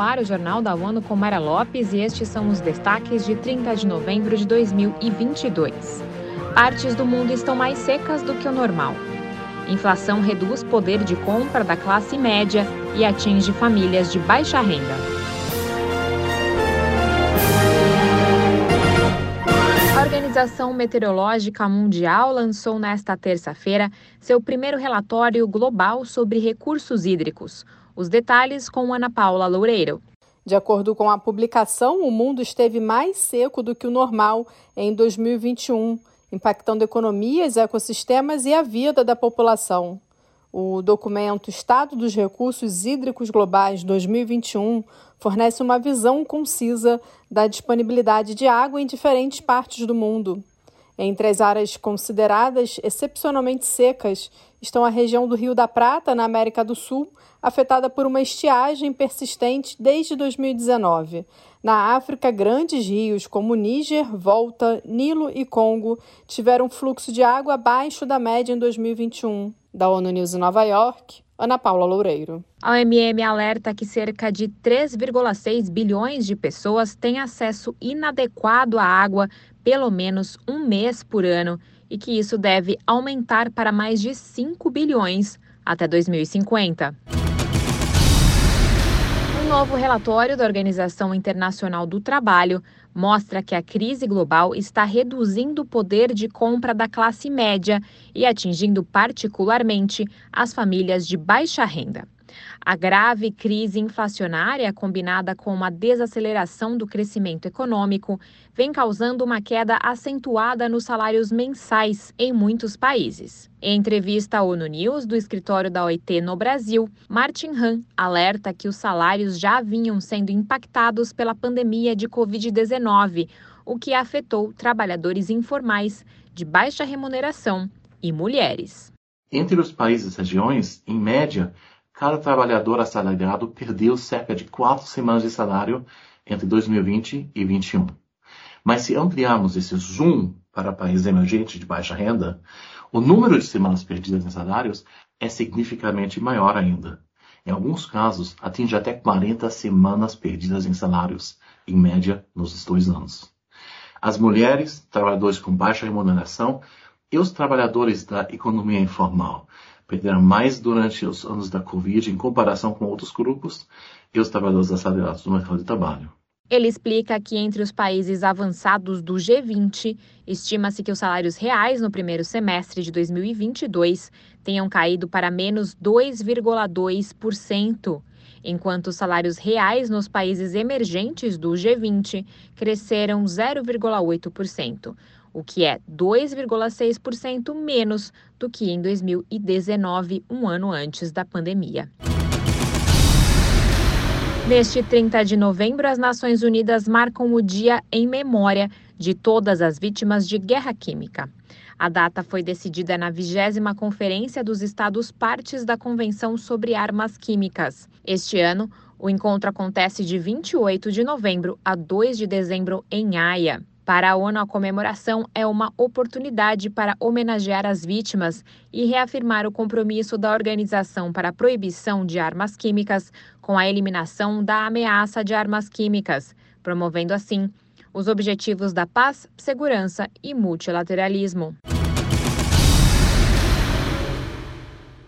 ar o Jornal da ONU com Mara Lopes e estes são os destaques de 30 de novembro de 2022. Partes do mundo estão mais secas do que o normal. Inflação reduz poder de compra da classe média e atinge famílias de baixa renda. A Organização Meteorológica Mundial lançou nesta terça-feira seu primeiro relatório global sobre recursos hídricos. Os detalhes com Ana Paula Loureiro. De acordo com a publicação, o mundo esteve mais seco do que o normal em 2021, impactando economias, ecossistemas e a vida da população. O documento Estado dos Recursos Hídricos Globais 2021 fornece uma visão concisa da disponibilidade de água em diferentes partes do mundo. Entre as áreas consideradas excepcionalmente secas estão a região do Rio da Prata, na América do Sul, afetada por uma estiagem persistente desde 2019. Na África, grandes rios como Níger, Volta, Nilo e Congo tiveram fluxo de água abaixo da média em 2021. Da ONU News em Nova York, Ana Paula Loureiro. A OMM alerta que cerca de 3,6 bilhões de pessoas têm acesso inadequado à água pelo menos um mês por ano e que isso deve aumentar para mais de 5 bilhões até 2050 novo relatório da Organização Internacional do Trabalho mostra que a crise global está reduzindo o poder de compra da classe média e atingindo particularmente as famílias de baixa renda. A grave crise inflacionária, combinada com uma desaceleração do crescimento econômico, vem causando uma queda acentuada nos salários mensais em muitos países. Em entrevista à ONU News do escritório da OIT no Brasil, Martin Han alerta que os salários já vinham sendo impactados pela pandemia de Covid-19, o que afetou trabalhadores informais de baixa remuneração e mulheres. Entre os países e regiões, em média, cada trabalhador assalariado perdeu cerca de quatro semanas de salário entre 2020 e 2021. Mas se ampliarmos esse zoom para países emergentes de baixa renda, o número de semanas perdidas em salários é significativamente maior ainda. Em alguns casos, atinge até 40 semanas perdidas em salários, em média, nos dois anos. As mulheres, trabalhadores com baixa remuneração e os trabalhadores da economia informal perderam mais durante os anos da Covid em comparação com outros grupos e os trabalhadores assalariados do mercado de trabalho. Ele explica que entre os países avançados do G20, estima-se que os salários reais no primeiro semestre de 2022 tenham caído para menos 2,2%, enquanto os salários reais nos países emergentes do G20 cresceram 0,8%, o que é 2,6% menos do que em 2019, um ano antes da pandemia. Neste 30 de novembro, as Nações Unidas marcam o dia em memória de todas as vítimas de guerra química. A data foi decidida na 20 Conferência dos Estados Partes da Convenção sobre Armas Químicas. Este ano, o encontro acontece de 28 de novembro a 2 de dezembro em Haia. Para a ONU, a comemoração é uma oportunidade para homenagear as vítimas e reafirmar o compromisso da Organização para a Proibição de Armas Químicas com a eliminação da ameaça de armas químicas, promovendo assim os objetivos da paz, segurança e multilateralismo.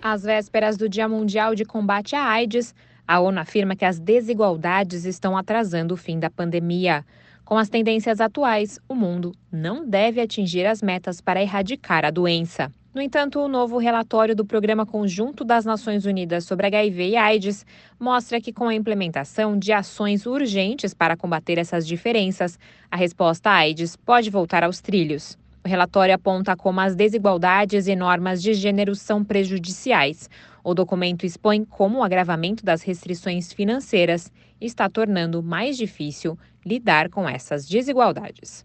Às vésperas do Dia Mundial de Combate à AIDS, a ONU afirma que as desigualdades estão atrasando o fim da pandemia. Com as tendências atuais, o mundo não deve atingir as metas para erradicar a doença. No entanto, o novo relatório do Programa Conjunto das Nações Unidas sobre HIV e AIDS mostra que, com a implementação de ações urgentes para combater essas diferenças, a resposta à AIDS pode voltar aos trilhos. O relatório aponta como as desigualdades e normas de gênero são prejudiciais. O documento expõe como o agravamento das restrições financeiras está tornando mais difícil lidar com essas desigualdades.